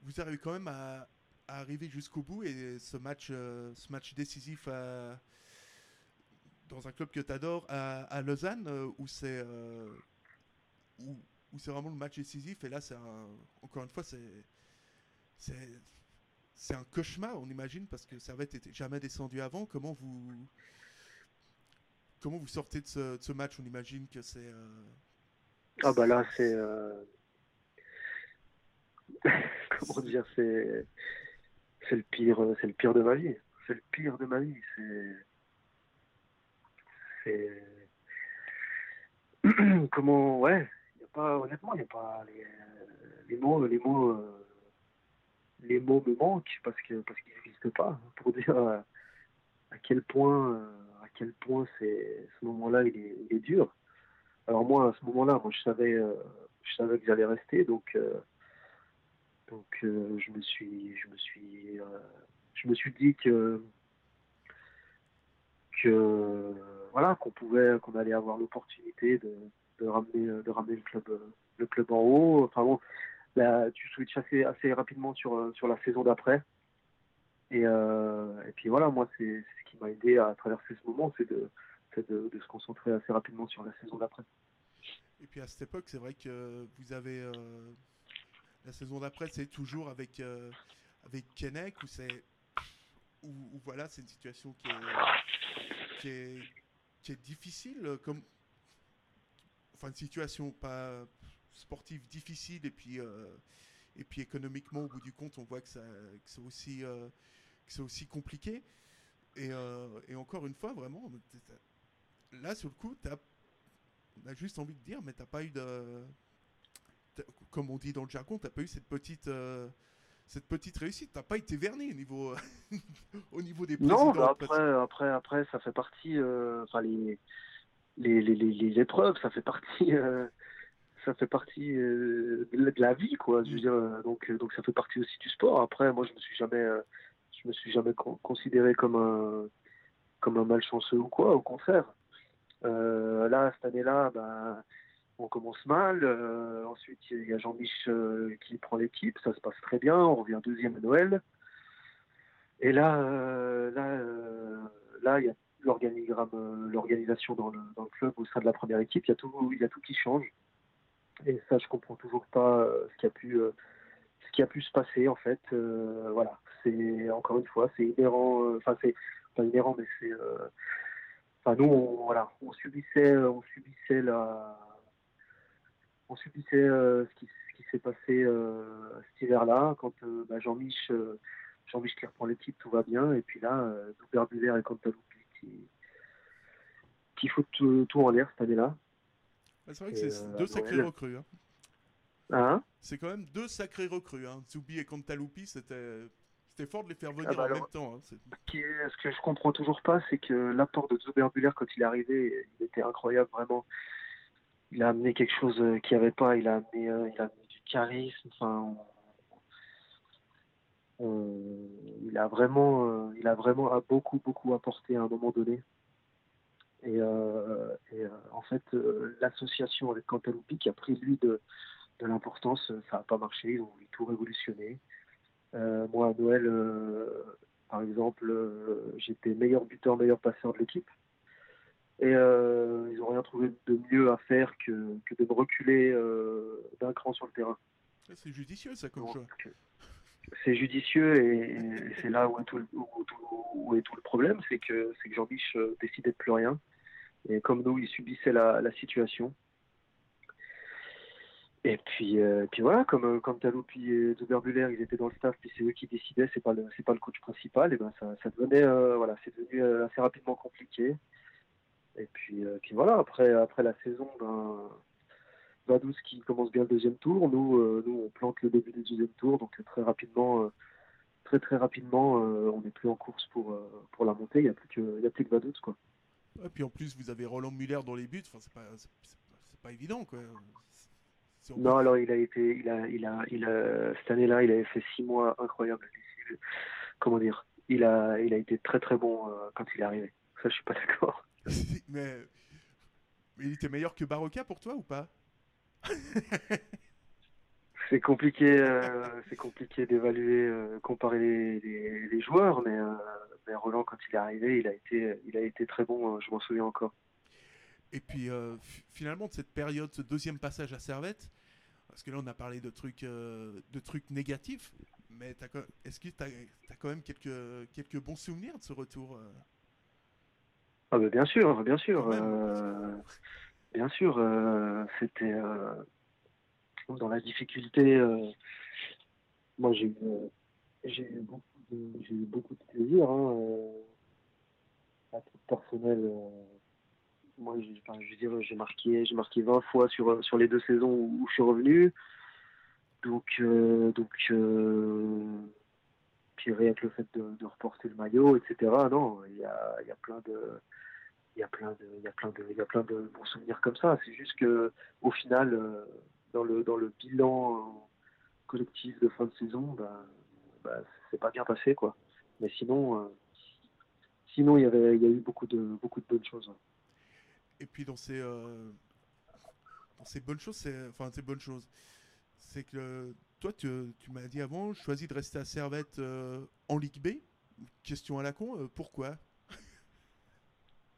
[SPEAKER 1] vous arrivez quand même à, arriver jusqu'au bout et ce match, ce match décisif dans un club que tu adores à, Lausanne euh, où c'est euh, où, c'est vraiment le match décisif et là c'est encore une fois c'est c'est un cauchemar on imagine parce que Servette n'était jamais descendu avant comment vous comment vous sortez de ce, match? On imagine que c'est
[SPEAKER 2] ah bah là c'est comment dire, c'est c'est le pire, c'est le pire de ma vie. C'est le pire de ma vie. C'est c'est comment ouais. Y a pas honnêtement, il y a pas les, les mots, les mots, euh, les mots me manquent parce que parce qu'ils n'existent pas pour dire à quel point à quel point c'est ce moment-là il est, il est dur. Alors moi à ce moment-là, moi je savais euh, je savais que j'allais rester donc euh, donc euh, je me suis, je me suis, euh, je me suis dit que que voilà qu'on pouvait, qu'on allait avoir l'opportunité de, ramener, de ramener le club, le club en haut. Enfin bon, là, tu switches assez, assez rapidement sur sur la saison d'après. Et, euh, et puis voilà, moi c'est ce qui m'a aidé à traverser ce moment, c'est de, de, de, se concentrer assez rapidement sur la saison d'après.
[SPEAKER 1] Et puis à cette époque, c'est vrai que vous avez la saison d'après, c'est toujours avec, euh, avec Kenek, où c'est. Où, voilà, c'est une situation qui est, qui est difficile, comme. Enfin, une situation pas sportive difficile, et puis. Euh, et puis économiquement, au bout du compte, on voit que, ça, c'est aussi, euh, c'est aussi compliqué. Et, et, encore une fois, vraiment, là, sur le coup, t'as, on a juste envie de dire, mais t'as pas eu de comme on dit dans le jargon, t'as pas eu cette petite, euh, cette petite réussite. T'as pas été verni au niveau, au niveau des présidents.
[SPEAKER 2] Non, après, après, après, ça fait partie, euh, enfin les, les, les, les, épreuves, ça fait partie, euh, ça fait partie de la vie, quoi. Je veux mm. dire, donc, donc ça fait partie aussi du sport. Après, moi, je me suis jamais, je me suis jamais considéré comme un, comme un malchanceux ou quoi. Au contraire. là, cette année-là, ben on commence mal. Euh, ensuite, il y a Jean-Mich euh, qui prend l'équipe. Ça se passe très bien. On revient deuxième à Noël. Et là, euh, là, là, il y a l'organigramme, l'organisation dans le, dans le, club au sein de la première équipe. Il y a tout, il y a tout qui change. Et ça, je comprends toujours pas ce qui a pu, ce qui a pu se passer en fait. voilà, c'est encore une fois, c'est inhérent. Enfin, c'est pas inhérent, mais c'est. Enfin, nous, on, voilà, on subissait, on subissait la on subissait euh, ce qui, s'est passé euh, cet hiver-là, quand euh, bah, Jean-Mich Jean qui reprend l'équipe, tout va bien, et puis là, Doubert et Cantaloupi qui, qui foutent tout, en l'air cette année-là.
[SPEAKER 1] c'est vrai que c'est deux sacrés recrues. Hein.
[SPEAKER 2] Hein?
[SPEAKER 1] C'est quand même deux sacrés recrues. Hein. Zoubi et Cantaloupi, c'était c'était fort de les faire venir ah bah en même temps. Hein.
[SPEAKER 2] Ce que je comprends toujours pas, c'est que l'apport de Zuber quand il est arrivé, il était incroyable, vraiment il a amené quelque chose euh, qu'il n'y avait pas. Il a amené, euh, il a amené du charisme. Enfin, il a vraiment, euh, il a vraiment beaucoup, beaucoup apporté à un moment donné. Et, en fait, l'association avec Cantaloupi qui a pris lui de, de l'importance, ça n'a pas marché. Ils ont voulu tout révolutionner. moi, à Noël, par exemple, j'étais meilleur buteur, meilleur passeur de l'équipe. Et euh, ils n'ont rien trouvé de mieux à faire que, que de me reculer euh, d'un cran sur le terrain.
[SPEAKER 1] C'est judicieux ça comme choix.
[SPEAKER 2] C'est judicieux et, c'est là où est tout le, où, est tout le problème, c'est que, que Jean-Mich euh, décidait de plus rien. Et comme nous, il subissait la, la situation. Et puis, puis voilà, comme, comme puis Zuberbulaire, ils étaient dans le staff, puis c'est eux qui décidaient, c'est pas le, c'est pas le coach principal, et ben ça, ça devenait, voilà, c'est devenu assez rapidement compliqué. Et puis, euh, puis voilà, après, après la saison, ben, Vaduz qui commence bien le deuxième tour. Nous, euh, nous, on plante le début du deuxième tour, donc très rapidement, euh, très très rapidement, on n'est plus en course pour, pour la montée. Il n'y a plus que, y a plus que Vaduz, quoi.
[SPEAKER 1] Et puis en plus, vous avez Roland Muller dans les buts. Enfin, c'est pas, c'est, pas évident, quoi.
[SPEAKER 2] Non, alors il a été, il a, il a, il a, cette année-là, il avait fait six mois incroyables. Comment dire? Il a, il a été très très bon euh, quand il est arrivé. Ça, je suis pas d'accord.
[SPEAKER 1] Mais, mais il était meilleur que Baroka pour toi ou pas?
[SPEAKER 2] C'est compliqué, euh, c'est compliqué d'évaluer, euh, comparer les, les, joueurs, mais, euh, mais, Roland quand il est arrivé, il a été, il a été très bon, je m'en souviens encore.
[SPEAKER 1] Et puis finalement de cette période, ce deuxième passage à Servette, parce que là on a parlé de trucs, de trucs négatifs, mais est-ce que tu as, quand même quelques, quelques bons souvenirs de ce retour
[SPEAKER 2] ah ben bien sûr, bien sûr, bien sûr, c'était dans la difficulté, euh, moi j'ai eu, j'ai eu, beaucoup de, j'ai eu beaucoup de plaisir. Hein, euh, à titre personnel, euh, moi je, je dirais, j'ai marqué, j'ai marqué 20 fois sur, sur les deux saisons où, je suis revenu. Donc, donc puis rien que le fait de, de, reporter le maillot, etc. Non, il y a, y a plein de il y a plein de il y a plein de il y a plein de bons souvenirs comme ça c'est juste que au final dans le, dans le bilan euh, collectif de fin de saison, bah, bah, c'est pas bien passé, quoi. Mais sinon, euh, sinon il y avait, il y a eu beaucoup de, beaucoup de bonnes choses.
[SPEAKER 1] Et puis dans ces, euh, dans ces bonnes choses, c'est, enfin ces bonnes choses, c'est que toi, tu, tu m'as dit avant, choisis de rester à Servette en Ligue B. Question à la con, pourquoi?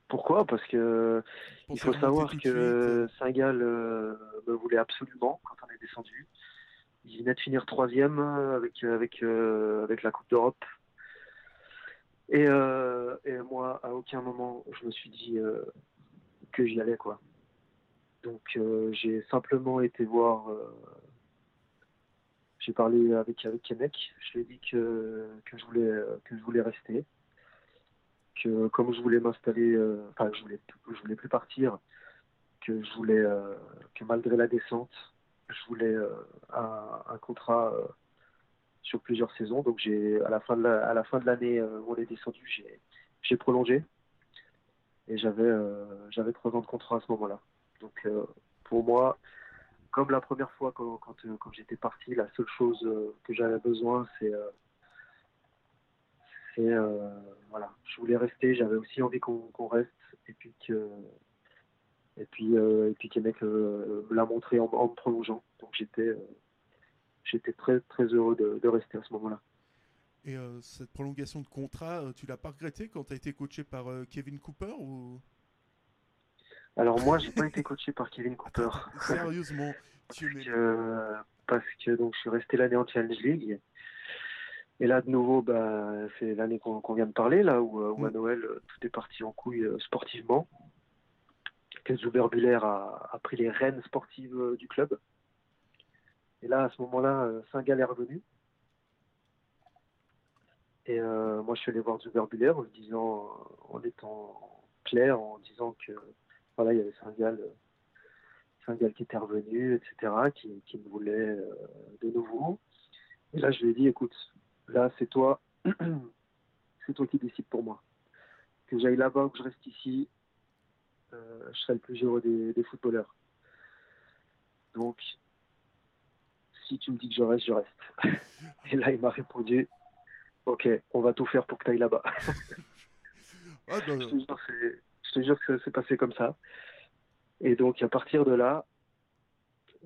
[SPEAKER 2] Pourquoi? Parce que il faut savoir que Saint-Gall euh, me voulait absolument quand on est descendu. Il venait de finir troisième avec avec euh, avec la Coupe d'Europe. Et, euh, et, moi, à aucun moment, je me suis dit que j'y allais quoi. Donc j'ai simplement été voir. J'ai parlé avec avec Kenek. Je lui ai dit que que je voulais que je voulais rester que comme je voulais m'installer, euh, enfin je voulais, je voulais plus partir, que je voulais euh, que malgré la descente, je voulais euh, un, contrat sur plusieurs saisons. Donc j'ai à la fin de à la fin de l'année où on est descendu, j'ai j'ai prolongé et j'avais j'avais trois ans de contrat à ce moment-là. Donc pour moi, comme la première fois quand, quand, j'étais parti, la seule chose que j'avais besoin, c'est euh, voilà, je voulais rester, j'avais aussi envie qu'on reste et puis que et puis euh, et euh, l'a montré en, en, me prolongeant. Donc j'étais j'étais très très heureux de, rester à ce moment-là.
[SPEAKER 1] Et cette prolongation de contrat, tu l'as pas regretté quand tu as été coaché par Kevin Cooper ou?
[SPEAKER 2] Alors moi, j'ai pas été coaché par Kevin Cooper.
[SPEAKER 1] Sérieusement,
[SPEAKER 2] tu parce, que, parce que donc je suis resté l'année en Challenge League et là, de nouveau, bah, c'est l'année qu'on vient de parler, là où, euh, à mm. Noël, euh, tout est parti en couille euh, sportivement. Que Zuber a, a, pris les rênes sportives du club. Et là, à ce moment-là, Saint-Gall est revenu. Et moi, je suis allé voir Zuber en lui disant, en étant clair, en disant que voilà, il y avait Saint-Gall Saint qui était revenu, etc., qui, qui me voulait de nouveau. Et là, je lui ai dit, écoute, Là, c'est toi, c'est toi qui décides pour moi. Que j'aille là-bas ou que je reste ici, euh, je serai le plus heureux des, footballeurs. Donc, si tu me dis que je reste, je reste. Et là, il m'a répondu, ok, on va tout faire pour que tu ailles là-bas. Ah, je, te jure, que c'est passé comme ça. Et donc, à partir de là,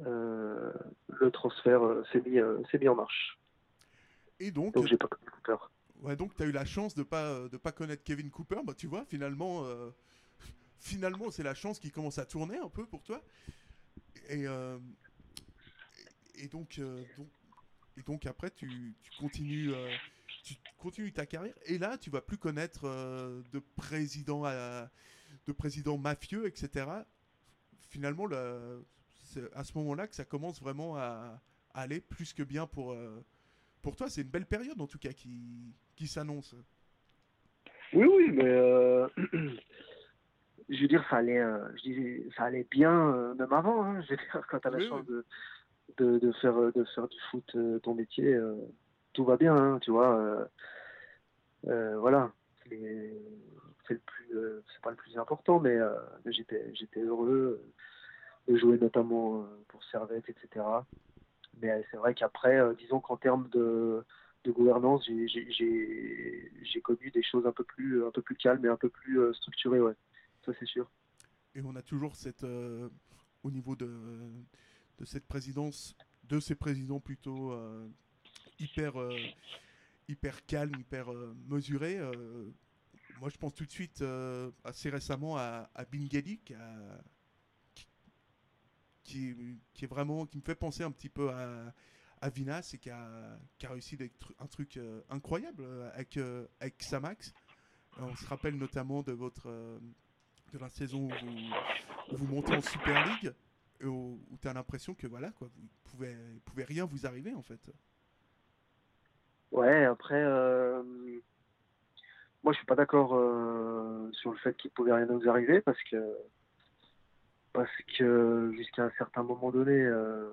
[SPEAKER 2] euh, le transfert euh, s'est mis, mis en marche.
[SPEAKER 1] Et donc.
[SPEAKER 2] Donc j'ai pas connu Cooper.
[SPEAKER 1] Ouais, donc tu as eu la chance de pas de pas connaître Kevin Cooper. Bah tu vois, finalement, euh, finalement c'est la chance qui commence à tourner un peu pour toi. Et euh, et donc, euh, donc et donc après tu, tu continues tu continues ta carrière et là tu vas plus connaître de président à, de président mafieux etc. Finalement c'est à ce moment-là que ça commence vraiment à, à aller plus que bien pour pour toi, c'est une belle période en tout cas qui, qui s'annonce.
[SPEAKER 2] Oui, oui, mais euh, je veux dire, ça allait, euh, je ça allait bien euh, même avant. Hein. je veux dire, quand tu as la chance de, de, de, faire, de faire du foot ton métier, tout va bien, hein, tu vois. voilà, c'est le plus, c'est pas le plus important, mais, j'étais, j'étais heureux de jouer notamment pour pour Servette, etc. Mais c'est vrai qu'après, disons qu'en termes de, de gouvernance, j'ai connu des choses un peu plus, un peu plus calmes et un peu plus structurées, ouais. Ça, c'est sûr.
[SPEAKER 1] Et on a toujours cette, au niveau de, de cette présidence, de ces présidents plutôt hyper, hyper calme, hyper mesuré. moi, je pense tout de suite assez récemment à, à qui, qui, qui, est vraiment, qui me fait penser un petit peu à, à Vinas et qui a, qui a réussi un truc incroyable avec, avec Samax. On se rappelle notamment de votre de la saison où vous, montez en Super League, où, où tu as l'impression que voilà, quoi, vous pouvez, pouvez rien vous arriver en fait.
[SPEAKER 2] Ouais, après, euh, moi je suis pas d'accord euh, sur le fait qu'il pouvait rien nous arriver parce que parce que jusqu'à un certain moment donné, euh,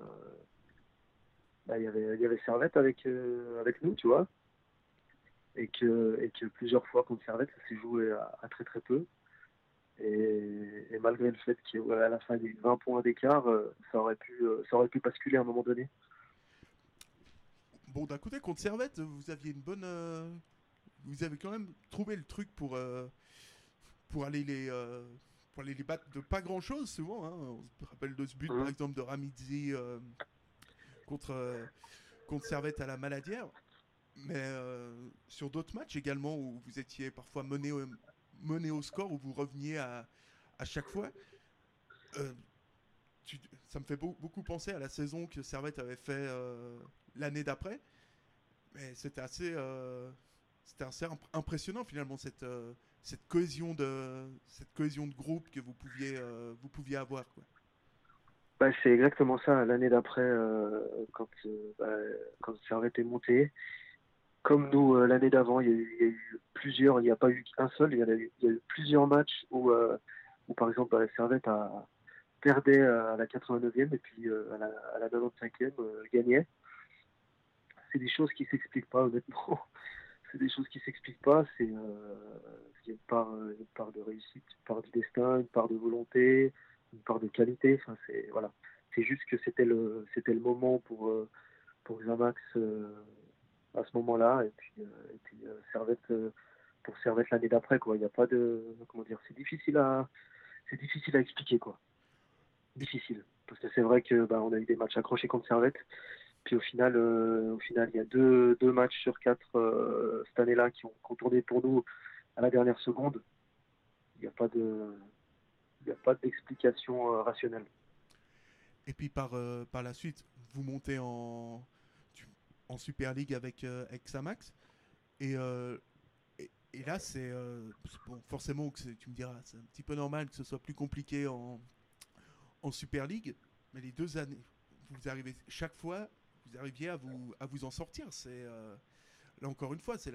[SPEAKER 2] bah, y avait il y avait Servette avec avec nous, tu vois, et que et que plusieurs fois contre Servette, ça s'est joué à, très très peu. Et, malgré le fait qu'il y ait à la fin des 20 points d'écart, ça aurait pu ça aurait pu basculer à un moment donné.
[SPEAKER 1] Bon, d'un côté, contre Servette, vous aviez une bonne. Euh, vous avez quand même trouvé le truc pour, euh, pour, aller les, euh, pour aller les battre de pas grand chose, souvent. Hein. On se rappelle de ce but, par mmh. exemple, de Ramidzi contre, contre Servette à la Maladière. Mais sur d'autres matchs également, où vous étiez parfois mené, mené au score, où vous reveniez à, à chaque fois. ça me fait beaucoup penser à la saison que Servette avait fait l'année d'après. Mais c'était assez, euh, impressionnant finalement cette, euh, cette, cohésion de, groupe que vous pouviez, euh, avoir.
[SPEAKER 2] Bah, c'est exactement ça. L'année d'après, quand, bah, quand Servette est monté, comme nous l'année d'avant, il, y, a eu plusieurs, il n'y a pas eu un seul, il y a eu, plusieurs matchs où, où par exemple bah, Servette a perdait à la 89e et puis à la, à la 95e gagnait c'est des choses qui s'expliquent pas honnêtement. c'est des choses qui s'expliquent pas. C'est euh, une part, euh, une part de réussite, une part du destin, une part de volonté, une part de qualité. Enfin, c'est voilà. C'est juste que c'était le c'était le moment pour euh, pour Zamax à ce moment-là et puis et puis Servette pour Servette l'année d'après quoi. Il n'y a pas de comment dire. C'est difficile à c'est difficile à expliquer quoi. Difficile parce que c'est vrai que bah, on a eu des matchs accrochés contre Servette puis au final, euh, au final, il y a deux, deux matchs sur quatre euh, cette année-là qui ont contourné pour nous à la dernière seconde. Il n'y a pas de, il d'explication euh, rationnelle.
[SPEAKER 1] Et puis par, par la suite, vous montez en, en Super League avec, avec Samax. Et, et, là, c'est bon, forcément, que tu me diras, c'est un petit peu normal que ce soit plus compliqué en, en Super League. Mais les deux années, vous arrivez chaque fois vous arriviez à vous, à vous en sortir. C'est euh, là encore une fois, c'est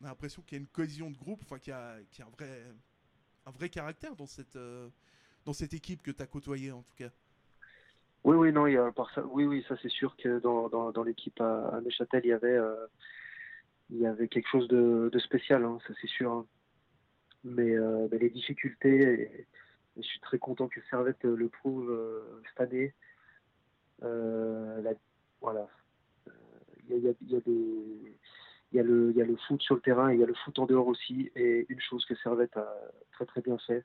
[SPEAKER 1] l'impression qu'il y a une cohésion de groupe, enfin qu'il y a, qu'il un vrai un vrai caractère dans cette euh, dans cette équipe que tu as côtoyée en tout cas.
[SPEAKER 2] Oui, oui, non, ça, oui, oui, ça c'est sûr que dans, dans, l'équipe à, Neuchâtel, il y avait euh, il y avait quelque chose de, de spécial, hein, ça c'est sûr. Hein. Mais, mais, les difficultés, je suis très content que Servette le prouve cette année. La, voilà. Il y a, y, a, le, foot sur le terrain et il y a le foot en dehors aussi. Et une chose que Servette a très très bien fait,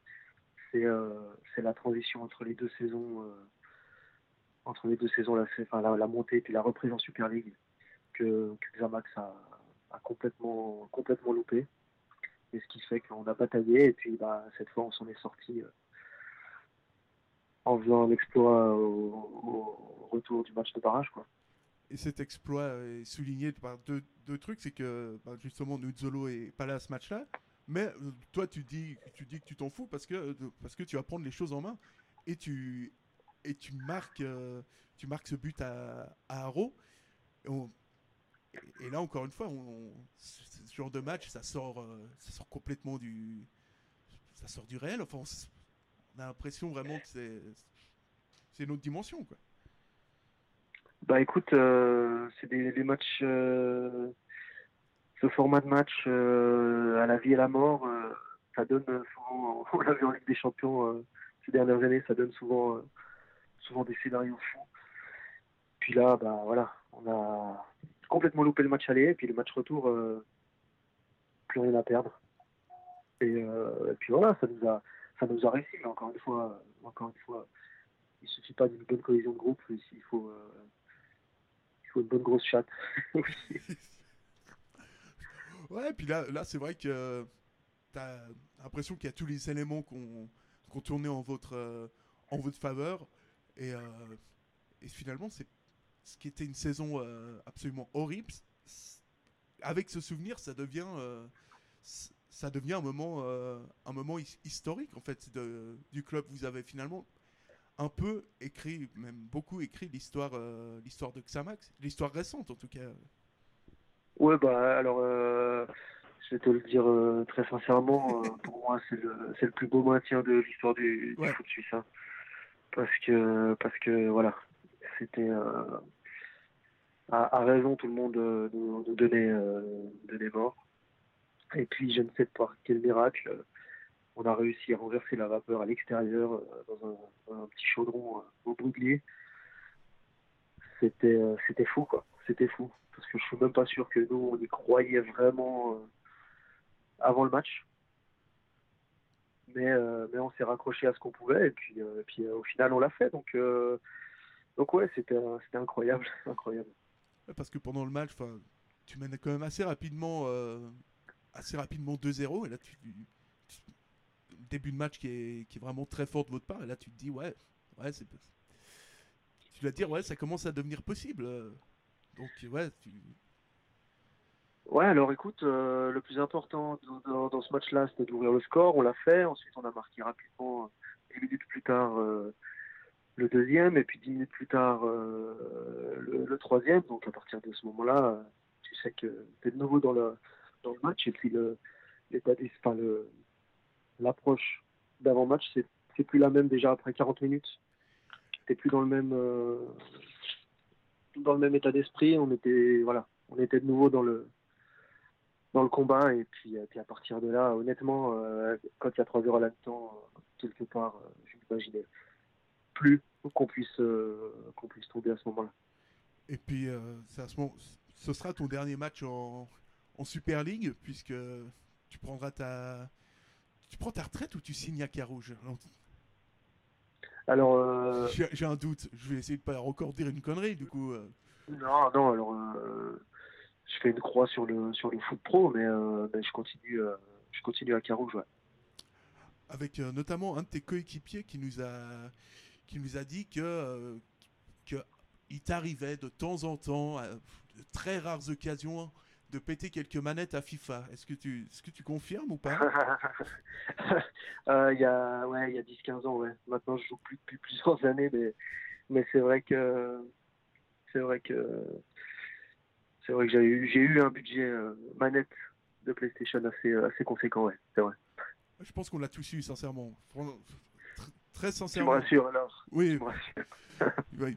[SPEAKER 2] c'est euh, la transition entre les deux saisons, euh, entre les deux saisons, la, enfin, la, montée et la reprise en Super League que, que Xamax a, complètement, complètement loupé. Et ce qui fait qu'on a bataillé et puis bah, cette fois on s'en est sorti euh, en faisant un exploit au, retour du match de barrage. Quoi.
[SPEAKER 1] Et cet exploit est souligné par deux, trucs, c'est que bah, justement Nuzzolo est pas là à ce match-là, mais euh, toi tu dis, que tu t'en fous parce que, parce que tu vas prendre les choses en main et tu, et tu, marques, euh, tu marques ce but à, à Haro. Et, là encore une fois, ce genre de match, ça sort, euh, ça sort complètement du, ça sort du réel. Enfin, on a l'impression vraiment que c'est c'est une autre dimension quoi.
[SPEAKER 2] Bah écoute, euh, c'est des, matchs, euh, ce format de match euh, à la vie et la mort, ça donne souvent, on l'a vu en Ligue des Champions ces dernières années, ça donne souvent, souvent des scénarios fous. Puis là, bah voilà, on a complètement loupé le match aller, et puis le match retour, plus rien à perdre. Et, puis voilà, ça nous a, ça nous a réussi. Mais encore une fois, encore une fois, il suffit pas d'une bonne cohésion de groupe, il faut, faut une bonne grosse chatte.
[SPEAKER 1] ouais, puis là, là c'est vrai que tu as l'impression qu'il y a tous les éléments qu'on qu tourné en votre, en votre faveur. Et, et finalement, c'est ce qui était une saison absolument horrible. Avec ce souvenir, ça devient ça devient un moment, un moment historique en fait de, du club. Vous avez finalement un peu écrit, même beaucoup écrit l'histoire, l'histoire de Xamax, l'histoire récente en tout cas.
[SPEAKER 2] Ouais bah alors je vais te le dire très sincèrement, pour moi c'est le, le plus beau maintien de l'histoire du, du, foot suisse. Hein. Parce que parce que voilà, c'était à, raison tout le monde nous, nous donnait, donnait mort. Et puis, je ne sais pas quel miracle, on a réussi à renverser la vapeur à l'extérieur euh, dans un, petit chaudron euh, au brûlier. C'était, euh, c'était fou, quoi. C'était fou. Parce que je suis même pas sûr que nous, on y croyait vraiment avant le match. Mais, mais on s'est raccroché à ce qu'on pouvait et puis, et puis au final, on l'a fait. Donc, donc ouais, c'était, c'était incroyable. incroyable.
[SPEAKER 1] Parce que pendant le match, tu mènes quand même assez rapidement assez rapidement 2-0. Et là, tu, début de match qui est, vraiment très fort de votre part. Et là, tu te dis, ouais, ouais, c'est. Tu dois dire, ouais, ça commence à devenir possible. Donc, ouais.
[SPEAKER 2] Ouais, alors écoute, euh, le plus important dans, ce match-là, c'était d'ouvrir le score. On l'a fait. Ensuite, on a marqué rapidement, 10 minutes plus tard, euh, le deuxième. Et puis 10 minutes plus tard, euh, le, troisième. Donc, à partir de ce moment-là, tu sais que tu es de nouveau dans le, dans le match. Et puis le, l'état enfin, le, l'approche d'avant-match, c'est, c'est plus la même déjà après 40 minutes. T'es plus dans le même euh, dans le même état d'esprit. On était voilà, on était de nouveau dans le dans le combat et puis, puis à partir de là, honnêtement, euh, quand il y a 3 heures à l'instant, quelque part, euh, je n'imaginais plus qu'on puisse qu'on puisse tomber à ce moment-là.
[SPEAKER 1] Et puis, à ce moment, ce sera ton dernier match en, en Super League, puisque tu prendras ta. Tu prends ta retraite ou tu signes à Carouge
[SPEAKER 2] Alors. Euh...
[SPEAKER 1] J'ai un doute. Je vais essayer de pas encore dire une connerie, du coup. Euh...
[SPEAKER 2] Non, non, alors. Euh... Je fais une croix sur le, sur le foot pro, mais, euh, mais je, continue, je continue à Carouge, ouais.
[SPEAKER 1] Avec notamment un de tes coéquipiers qui nous a, qui nous a dit que, que il t'arrivait de temps en temps, à de très rares occasions, de péter quelques manettes à FIFA. Est-ce que tu, est-ce que tu confirmes ou pas
[SPEAKER 2] euh, Il y a, ouais, il y a 10-15 ans, ouais. Maintenant, je joue plus depuis plusieurs années, mais, mais c'est vrai que, c'est vrai que, c'est vrai que j'ai eu, j'ai eu un budget euh, manette de PlayStation assez, assez conséquent, ouais. C'est vrai.
[SPEAKER 1] Je pense qu'on l'a tous eu, sincèrement. Très sincèrement.
[SPEAKER 2] Tu me rassures alors.
[SPEAKER 1] Oui.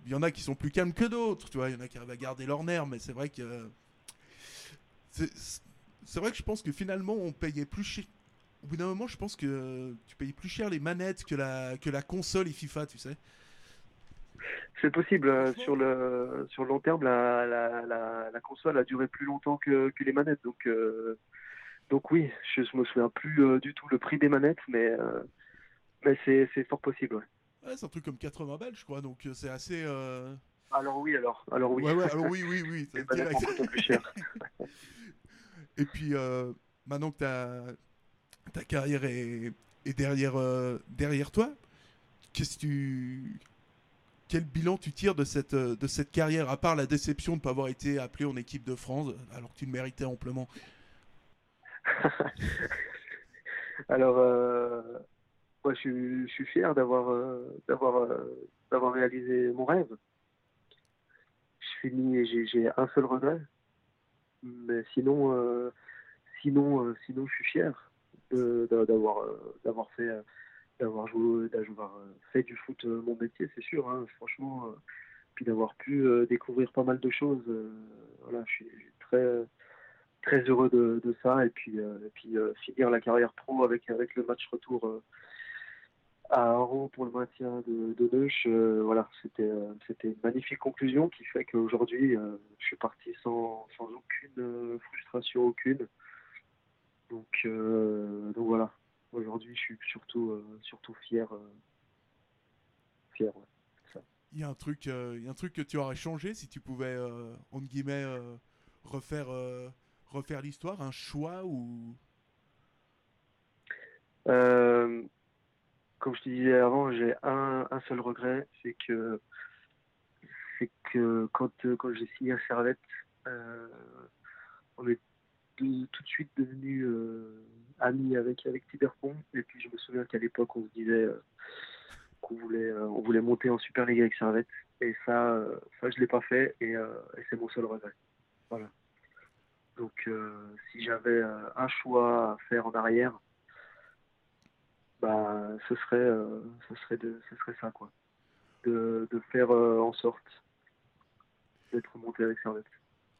[SPEAKER 1] Il y en a qui sont plus calmes que d'autres, tu vois. Il y en a qui arrivent à garder leur nerf, mais c'est vrai que c'est vrai que je pense que finalement, on payait plus cher. Au bout d'un moment, je pense que tu payais plus cher les manettes que la, que la console et FIFA, tu sais.
[SPEAKER 2] C'est possible. Euh, sur le, sur le long terme, la, la, la, la, console a duré plus longtemps que, que les manettes. Donc, euh, donc oui, je me souviens plus euh, du tout le prix des manettes, mais, euh, mais c'est fort possible. Ouais.
[SPEAKER 1] ouais c'est un truc comme 80 balles, je crois. Donc c'est assez.
[SPEAKER 2] Alors oui, alors. Alors oui.
[SPEAKER 1] Ouais, ouais, alors oui, oui, oui.
[SPEAKER 2] C'est plus cher.
[SPEAKER 1] Et puis, euh, maintenant que ta, carrière est, est derrière, euh, derrière toi, qu'est-ce tu, quel bilan tu tires de cette, de cette carrière, à part la déception de ne pas avoir été appelé en équipe de France, alors que tu le méritais amplement?
[SPEAKER 2] Alors, euh, moi, je, je, suis fier d'avoir euh, euh, d'avoir réalisé mon rêve. Je finis et j'ai un seul regret, mais sinon, euh, sinon, euh, sinon, je suis fier d'avoir euh, d'avoir fait d'avoir joué d'avoir fait du foot mon métier, c'est sûr. Hein, franchement, puis d'avoir pu découvrir pas mal de choses. voilà, je suis très très heureux de, de, ça et puis et puis finir la carrière pro avec avec le match retour à Aro pour le maintien de, de Neuch, euh, voilà, c'était c'était une magnifique conclusion qui fait qu'aujourd'hui, je suis parti sans, sans aucune frustration, aucune. Donc, donc voilà, aujourd'hui, je suis surtout, surtout fier. fier
[SPEAKER 1] Il y a un truc, il y a un truc que tu aurais changé si tu pouvais, entre guillemets, refaire, refaire l'histoire, un choix ou?
[SPEAKER 2] Euh, comme je te disais avant, j'ai un, seul regret, c'est que c'est que quand, quand j'ai signé à Servette, euh, on est tout de suite devenus euh, amis avec avec Tiberpont. Et puis je me souviens qu'à l'époque, on se disait euh, qu'on voulait on voulait monter en Super League avec Servette. Et ça, ça je l'ai pas fait et, et c'est mon seul regret. Voilà. Donc si j'avais un choix à faire en arrière, bah, ce serait, euh, ce serait, de, ce serait ça, quoi. De, de faire euh, en sorte d'être monté avec Servette.